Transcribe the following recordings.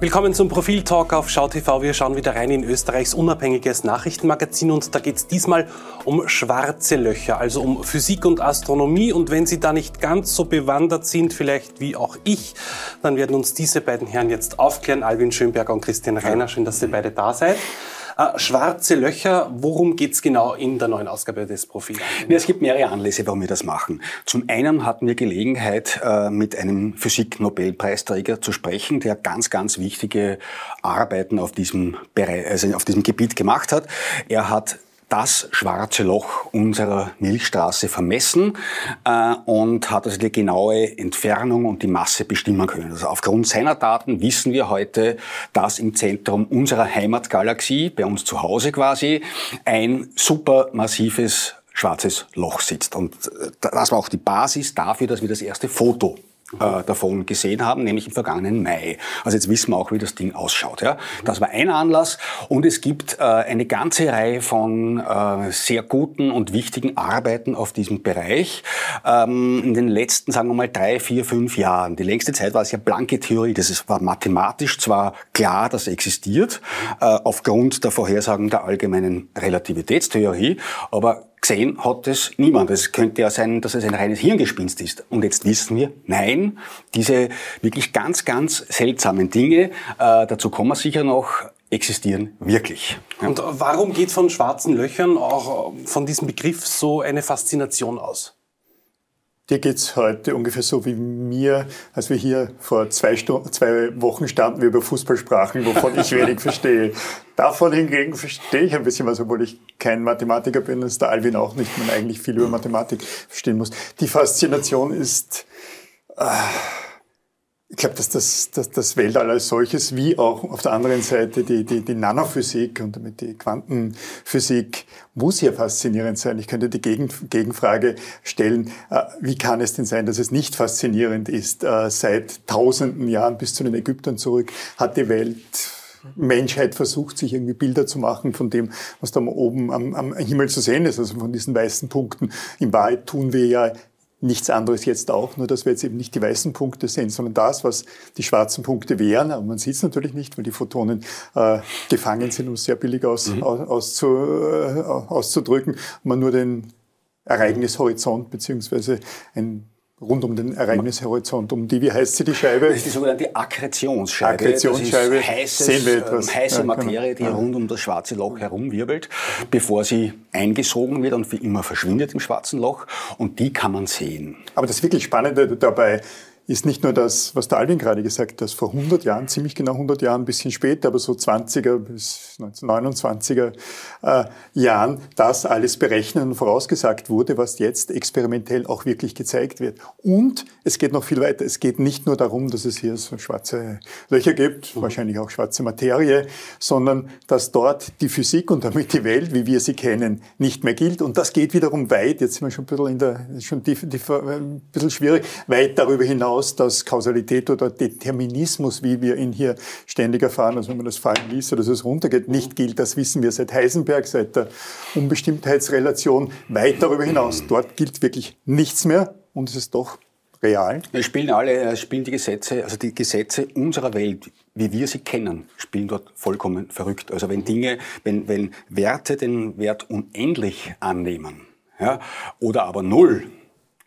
Willkommen zum Profil-Talk auf SchauTV. Wir schauen wieder rein in Österreichs unabhängiges Nachrichtenmagazin und da geht es diesmal um schwarze Löcher, also um Physik und Astronomie. Und wenn Sie da nicht ganz so bewandert sind, vielleicht wie auch ich, dann werden uns diese beiden Herren jetzt aufklären. Alvin Schönberger und Christian Reiner. Schön, dass ihr beide da seid. Äh, schwarze Löcher, worum geht's genau in der neuen Ausgabe des Profils? Ja, es gibt mehrere Anlässe, warum wir das machen. Zum einen hatten wir Gelegenheit, äh, mit einem Physik-Nobelpreisträger zu sprechen, der ganz, ganz wichtige Arbeiten auf diesem, Bereich, also auf diesem Gebiet gemacht hat. Er hat das schwarze Loch unserer Milchstraße vermessen äh, und hat also die genaue Entfernung und die Masse bestimmen können. Also aufgrund seiner Daten wissen wir heute, dass im Zentrum unserer Heimatgalaxie, bei uns zu Hause quasi, ein supermassives schwarzes Loch sitzt. Und äh, das war auch die Basis dafür, dass wir das erste Foto äh, davon gesehen haben, nämlich im vergangenen Mai. Also jetzt wissen wir auch, wie das Ding ausschaut. Ja? Das war ein Anlass und es gibt äh, eine ganze Reihe von äh, sehr guten und wichtigen Arbeiten auf diesem Bereich ähm, in den letzten, sagen wir mal, drei, vier, fünf Jahren. Die längste Zeit war es ja blanke Theorie. Das war mathematisch zwar klar, dass existiert, äh, aufgrund der Vorhersagen der allgemeinen Relativitätstheorie, aber gesehen hat es niemand. Es könnte ja sein, dass es ein reines Hirngespinst ist. Und jetzt wissen wir, nein, diese wirklich ganz, ganz seltsamen Dinge, äh, dazu kommen wir sicher noch, existieren wirklich. Ja. Und warum geht von schwarzen Löchern auch von diesem Begriff so eine Faszination aus? Dir geht's heute ungefähr so wie mir, als wir hier vor zwei, Stunden, zwei Wochen standen, wir über Fußball sprachen, wovon ich wenig verstehe. Davon hingegen verstehe ich ein bisschen was, obwohl ich kein Mathematiker bin, ist der Alvin auch nicht, man eigentlich viel über Mathematik verstehen muss. Die Faszination ist... Äh, ich glaube, dass das, dass das Weltall als solches, wie auch auf der anderen Seite die, die, die Nanophysik und damit die Quantenphysik, muss ja faszinierend sein. Ich könnte die Gegen, Gegenfrage stellen, äh, wie kann es denn sein, dass es nicht faszinierend ist? Äh, seit tausenden Jahren bis zu den Ägyptern zurück hat die Welt Menschheit versucht, sich irgendwie Bilder zu machen von dem, was da oben am, am Himmel zu sehen ist, also von diesen weißen Punkten. In Wahrheit tun wir ja nichts anderes jetzt auch, nur dass wir jetzt eben nicht die weißen Punkte sehen, sondern das, was die schwarzen Punkte wären. Aber man sieht es natürlich nicht, weil die Photonen äh, gefangen sind, um es sehr billig aus, mhm. aus, auszu, äh, auszudrücken. Man nur den Ereignishorizont beziehungsweise ein rund um den Ereignishorizont. Um die, wie heißt sie, die Scheibe? Das ist die sogenannte Akkretionsscheibe. Akkretionsscheibe. Das ist heißes, Sehen wir etwas. Ähm, heiße genau. Materie, die ja. rund um das schwarze Loch herumwirbelt, bevor sie eingesogen wird und für immer verschwindet im schwarzen Loch. Und die kann man sehen. Aber das wirklich Spannende dabei ist nicht nur das, was der Alvin gerade gesagt hat, dass vor 100 Jahren, ziemlich genau 100 Jahren, ein bisschen später, aber so 20er bis 1929er äh, Jahren, das alles berechnen und vorausgesagt wurde, was jetzt experimentell auch wirklich gezeigt wird. Und es geht noch viel weiter. Es geht nicht nur darum, dass es hier so schwarze Löcher gibt, mhm. wahrscheinlich auch schwarze Materie, sondern dass dort die Physik und damit die Welt, wie wir sie kennen, nicht mehr gilt. Und das geht wiederum weit, jetzt sind wir schon ein bisschen in der, schon die, die, ein bisschen schwierig, weit darüber hinaus hinaus, dass Kausalität oder Determinismus, wie wir ihn hier ständig erfahren, also wenn man das fallen liest oder dass es runtergeht, nicht gilt. Das wissen wir seit Heisenberg, seit der Unbestimmtheitsrelation weit darüber hinaus. Dort gilt wirklich nichts mehr und es ist doch real. Es spielen alle, es spielen die Gesetze, also die Gesetze unserer Welt, wie wir sie kennen, spielen dort vollkommen verrückt. Also wenn Dinge, wenn, wenn Werte den Wert unendlich annehmen, ja, oder aber null,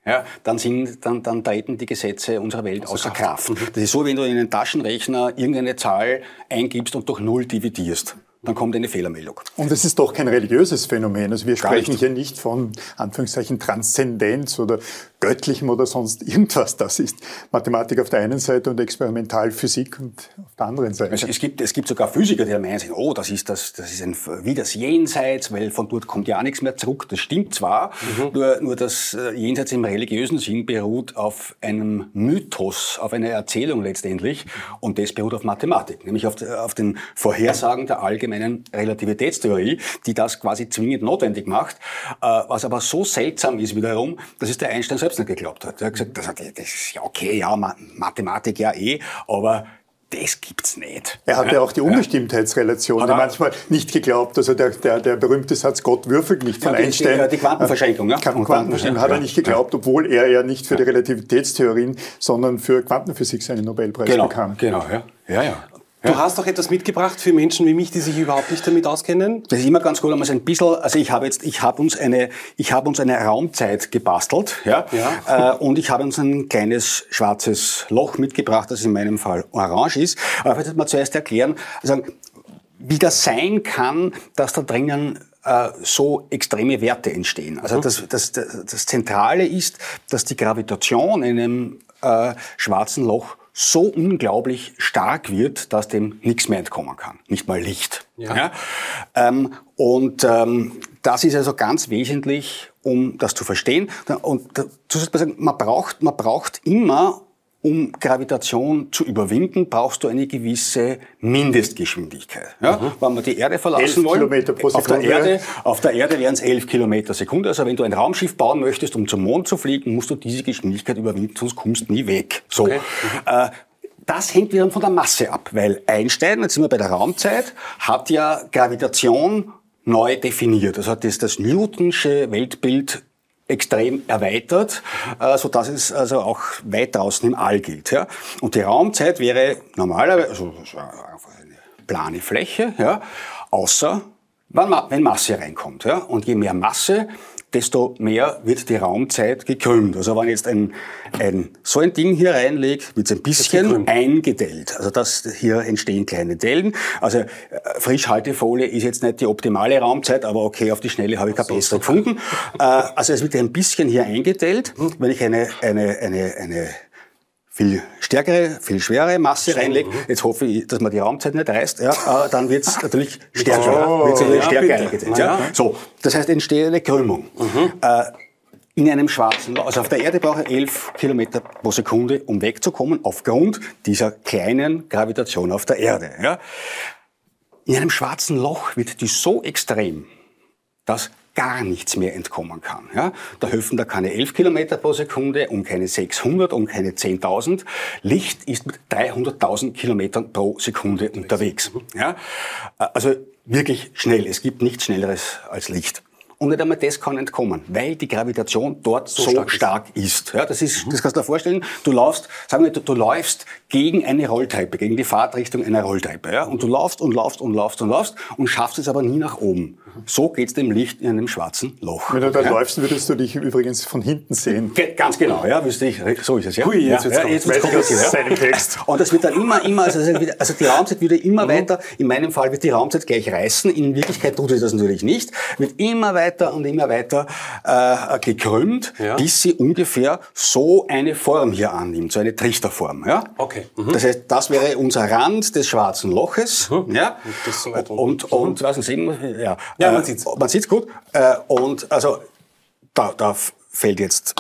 ja, dann, sind, dann, dann treten die Gesetze unserer Welt außer, außer Kraft. Kraft. Das ist so, wenn du in einen Taschenrechner irgendeine Zahl eingibst und durch Null dividierst dann kommt eine Fehlermeldung. Und es ist doch kein religiöses Phänomen. Also wir Gar sprechen nicht. hier nicht von Anführungszeichen Transzendenz oder Göttlichem oder sonst irgendwas. Das ist Mathematik auf der einen Seite und Experimentalphysik und auf der anderen Seite. Also es, gibt, es gibt sogar Physiker, die meinen, oh, das ist, das, das ist ein, wie das Jenseits, weil von dort kommt ja nichts mehr zurück. Das stimmt zwar, mhm. nur, nur das äh, Jenseits im religiösen Sinn beruht auf einem Mythos, auf einer Erzählung letztendlich und das beruht auf Mathematik, nämlich auf, auf den Vorhersagen der allgemeinen allgemeinen Relativitätstheorie, die das quasi zwingend notwendig macht, äh, was aber so seltsam ist wiederum, dass es der Einstein selbst nicht geglaubt hat. Er hat gesagt, das, ist ja okay, ja, Mathematik ja eh, aber das gibt's nicht. Er hatte ja. auch die Unbestimmtheitsrelation ja. manchmal nicht geglaubt. Also der, der, der berühmte Satz, Gott würfelt nicht von ja, Einstein. Die, die Quantenverschenkung, ja. Quantenverschenkung hat er nicht geglaubt, obwohl er ja nicht für die Relativitätstheorien, sondern für Quantenphysik seinen Nobelpreis genau, bekam. Genau, ja. ja, ja. Du hast doch etwas mitgebracht für Menschen wie mich, die sich überhaupt nicht damit auskennen. Das ist immer ganz gut, wenn man so ein bisschen, also ich habe jetzt, ich habe uns eine, ich habe uns eine Raumzeit gebastelt, ja, ja. Äh, und ich habe uns ein kleines schwarzes Loch mitgebracht, das in meinem Fall orange ist. Aber ich will mal zuerst erklären, also, wie das sein kann, dass da drinnen äh, so extreme Werte entstehen. Also mhm. das, das, das, das Zentrale ist, dass die Gravitation in einem äh, schwarzen Loch so unglaublich stark wird, dass dem nichts mehr entkommen kann. Nicht mal Licht. Ja. ja? Ähm, und ähm, das ist also ganz wesentlich, um das zu verstehen. Und dazu man braucht, man braucht immer um Gravitation zu überwinden, brauchst du eine gewisse Mindestgeschwindigkeit. Ja? Mhm. Wenn wir die Erde verlassen wollen, Kilometer pro Sekunde. auf der Erde, auf der Erde wären es 11 Kilometer Sekunde. Also wenn du ein Raumschiff bauen möchtest, um zum Mond zu fliegen, musst du diese Geschwindigkeit überwinden, sonst kommst du nie weg. So. Okay. Mhm. Äh, das hängt wiederum von der Masse ab, weil Einstein, jetzt sind wir bei der Raumzeit, hat ja Gravitation neu definiert. Also das, das Newtonsche Weltbild extrem erweitert, äh, so dass es also auch weit draußen im All gilt. Und die Raumzeit wäre normalerweise also eine plane Fläche, außer wenn Masse reinkommt. Und je mehr Masse, desto mehr wird die Raumzeit gekrümmt. Also wenn ich jetzt ein, ein, so ein Ding hier reinlege, wird es ein bisschen eingedellt. Also das, hier entstehen kleine Dellen. Also äh, Frischhaltefolie ist jetzt nicht die optimale Raumzeit, aber okay, auf die Schnelle habe ich keine bessere gefunden. Äh, also es wird ein bisschen hier eingedellt. Wenn ich eine, eine, eine, eine viel stärkere, viel schwere Masse reinlegt. Jetzt hoffe ich, dass man die Raumzeit nicht reißt. Ja, äh, dann wird es natürlich stärker. Oh, wird's natürlich ja, stärker eingesetzt. Ja. So, das heißt, entsteht eine Krümmung. Mhm. Äh, in einem schwarzen Loch. Also auf der Erde brauche ich 11 Kilometer pro Sekunde, um wegzukommen, aufgrund dieser kleinen Gravitation auf der Erde. Ja. In einem schwarzen Loch wird die so extrem, dass gar nichts mehr entkommen kann. Ja? Da helfen da keine 11 Kilometer pro Sekunde und keine 600 und keine 10.000. Licht ist mit 300.000 Kilometern pro Sekunde unterwegs. Ja? Also wirklich schnell. Es gibt nichts Schnelleres als Licht. Und nicht einmal das kann entkommen, weil die Gravitation dort so, so stark, stark ist. ist. Ja, das ist, mhm. das kannst du dir vorstellen. Du laufst, sagen wir, du, du läufst gegen eine Rolltreppe, gegen die Fahrtrichtung einer Rolltreppe, ja, und du laufst und laufst und laufst und laufst und schaffst es aber nie nach oben. So geht's dem Licht in einem schwarzen Loch. Wenn du da ja? läufst, würdest du dich übrigens von hinten sehen. Ge ganz genau, ja, wüsste ich, so ist es, ja. Hui, jetzt wird's ja, jetzt wird's kompliziert, ja. Text. Und das wird dann immer, immer, also, also die Raumzeit würde immer mhm. weiter, in meinem Fall wird die Raumzeit gleich reißen, in Wirklichkeit tut sie das natürlich nicht, wird immer weiter und immer weiter äh, gekrümmt, ja. bis sie ungefähr so eine Form hier annimmt, so eine Trichterform, ja. Okay. Mhm. Das heißt, das wäre unser Rand des schwarzen Loches, mhm. ja. Und, und, und, und was sehen wir, ja. Ja, man sieht's. Man sieht's gut. Äh, und also da, da fällt jetzt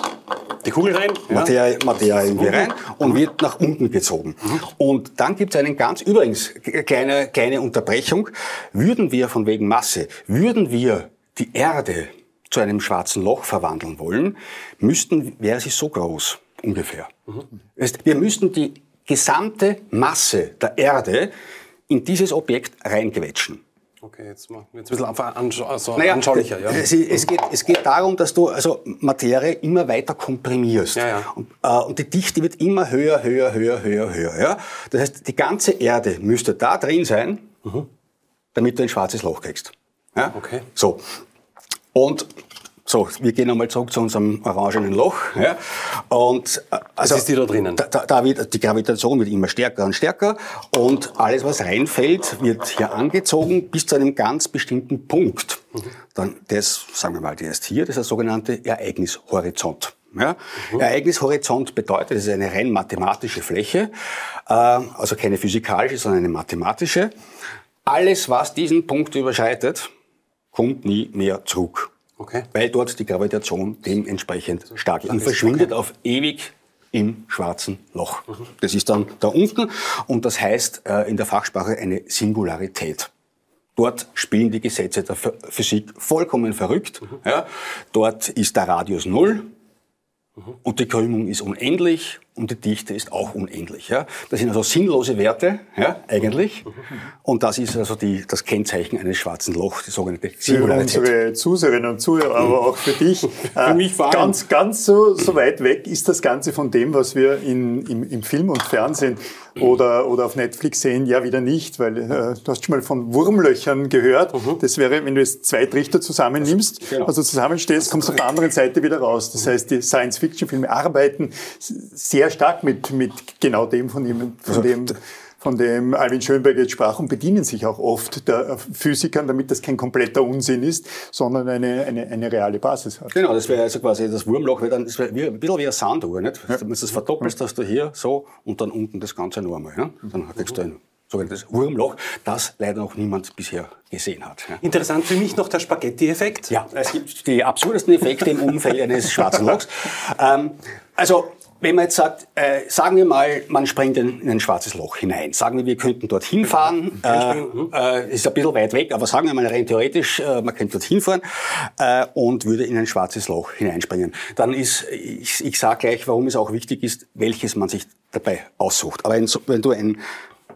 die Kugel rein, Materie, ja. Materie irgendwie rein und wird nach unten gezogen. Mhm. Und dann gibt es einen ganz, übrigens, kleine, kleine Unterbrechung. Würden wir von wegen Masse, würden wir die Erde zu einem schwarzen Loch verwandeln wollen, müssten, wäre sie so groß, ungefähr. Mhm. Wir müssten die gesamte Masse der Erde in dieses Objekt reinquetschen. Okay, jetzt mal jetzt ein bisschen anschau also naja, anschaulicher. Ja. Es, es, geht, es geht darum, dass du also Materie immer weiter komprimierst. Ja, ja. Und, äh, und die Dichte wird immer höher, höher, höher, höher, höher. Ja? Das heißt, die ganze Erde müsste da drin sein, mhm. damit du ein schwarzes Loch kriegst. Ja? Okay. So. Und so, wir gehen einmal zurück zu unserem orangenen Loch. Ja. Und äh, also, Was ist die da drinnen? Da, da wird, die Gravitation wird immer stärker und stärker und alles, was reinfällt, wird hier angezogen bis zu einem ganz bestimmten Punkt. Mhm. Dann das, sagen wir mal, der ist hier, das ist der sogenannte Ereignishorizont. Ja? Mhm. Ereignishorizont bedeutet, es ist eine rein mathematische Fläche, äh, also keine physikalische, sondern eine mathematische. Alles, was diesen Punkt überschreitet, kommt nie mehr zurück. Okay. Weil dort die Gravitation dementsprechend stark ist und verschwindet okay. auf ewig im schwarzen Loch. Mhm. Das ist dann da unten und das heißt äh, in der Fachsprache eine Singularität. Dort spielen die Gesetze der Physik vollkommen verrückt. Mhm. Ja. Dort ist der Radius null mhm. und die Krümmung ist unendlich und die Dichte ist auch unendlich. Ja? Das sind also sinnlose Werte, ja, eigentlich. Und das ist also die, das Kennzeichen eines schwarzen Lochs, die sogenannte Singularität. Für unsere Zuseherinnen und Zuhörer, aber auch für dich. für mich vor allem. Ganz, ganz so, so weit weg ist das Ganze von dem, was wir in, im, im Film und Fernsehen oder, oder auf Netflix sehen, ja wieder nicht, weil äh, du hast schon mal von Wurmlöchern gehört. Mhm. Das wäre, wenn du jetzt zwei Trichter zusammennimmst, genau. also zusammenstehst, kommst du auf der anderen Seite wieder raus. Das heißt, die Science-Fiction-Filme arbeiten sehr stark mit, mit genau dem, von dem, von also dem von dem Alvin Schönberg jetzt sprach und bedienen sich auch oft der Physikern, damit das kein kompletter Unsinn ist, sondern eine, eine, eine reale Basis hat. Genau, das wäre also quasi das Wurmloch, dann, das wäre wie, ein bisschen wie eine Sanduhr, nicht? Ja. Wenn du das verdoppelst, hast du hier so und dann unten das Ganze noch einmal. Ja? Dann kriegst du ein sogenanntes Wurmloch, das leider noch niemand bisher gesehen hat. Ja. Interessant für mich noch der Spaghetti-Effekt. Ja, es gibt die absurdesten Effekte im Umfeld eines schwarzen Lochs. Ähm, also wenn man jetzt sagt, äh, sagen wir mal, man springt in, in, ein schwarzes Loch hinein. Sagen wir, wir könnten dorthin fahren. Äh, äh, ist ein bisschen weit weg, aber sagen wir mal rein theoretisch, äh, man könnte dorthin fahren äh, und würde in ein schwarzes Loch hineinspringen. Dann ist, ich, ich sage gleich, warum es auch wichtig ist, welches man sich dabei aussucht. Aber wenn du ein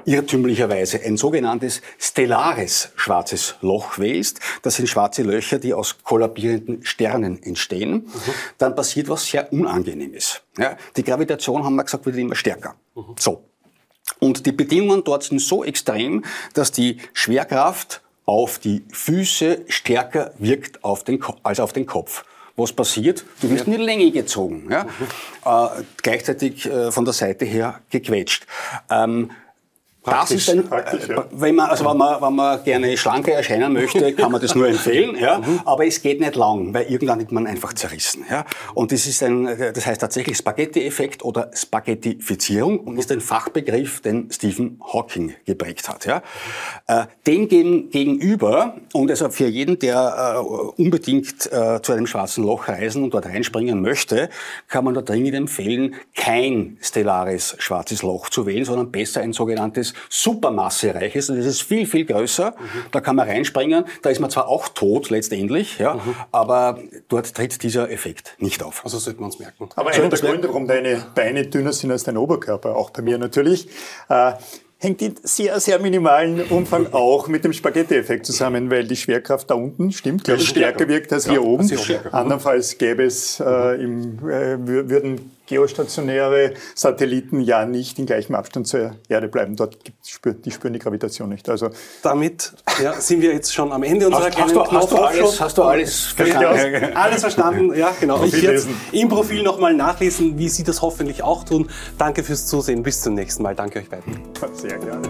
irrtümlicherweise ein sogenanntes stellares schwarzes Loch wählst, das sind schwarze Löcher, die aus kollabierenden Sternen entstehen, mhm. dann passiert was sehr Unangenehmes. Ja, die Gravitation, haben wir gesagt, wird immer stärker. Mhm. So. Und die Bedingungen dort sind so extrem, dass die Schwerkraft auf die Füße stärker wirkt auf den, als auf den Kopf. Was passiert? Du wirst in die Länge gezogen, ja? Mhm. Äh, gleichzeitig äh, von der Seite her gequetscht. Ähm, Praktisch, das ist ein, äh, ja. wenn man, also wenn man, wenn man gerne schlanker erscheinen möchte, kann man das nur empfehlen, ja. Mhm. Aber es geht nicht lang, weil irgendwann wird man einfach zerrissen, ja. Und das ist ein, das heißt tatsächlich Spaghetti-Effekt oder Spaghettifizierung und ist ein Fachbegriff, den Stephen Hawking geprägt hat, ja. Äh, dem gegenüber, und also für jeden, der äh, unbedingt äh, zu einem schwarzen Loch reisen und dort reinspringen möchte, kann man da dringend empfehlen, kein stellares schwarzes Loch zu wählen, sondern besser ein sogenanntes supermassereich ist. Und das ist viel, viel größer. Mhm. Da kann man reinspringen. Da ist man zwar auch tot letztendlich, ja, mhm. aber dort tritt dieser Effekt nicht auf. Also sollte man es merken. Aber einer der Gründe, warum deine Beine dünner sind als dein Oberkörper, auch bei mir natürlich, äh, hängt in sehr, sehr minimalen Umfang auch mit dem Spaghetti-Effekt zusammen, weil die Schwerkraft da unten, stimmt, glaube ich, stärker wirkt als ja, hier oben. Andernfalls gäbe es, äh, im, äh, würden geostationäre Satelliten ja nicht in gleichem Abstand zur Erde bleiben. Dort spürt, die spüren die Gravitation nicht. Also Damit ja, sind wir jetzt schon am Ende unserer hast, kleinen hast du, hast du alles, hast du alles verstanden? alles verstanden, ja genau. Ich jetzt im Profil nochmal nachlesen, wie Sie das hoffentlich auch tun. Danke fürs Zusehen. Bis zum nächsten Mal. Danke euch beiden. Sehr gerne.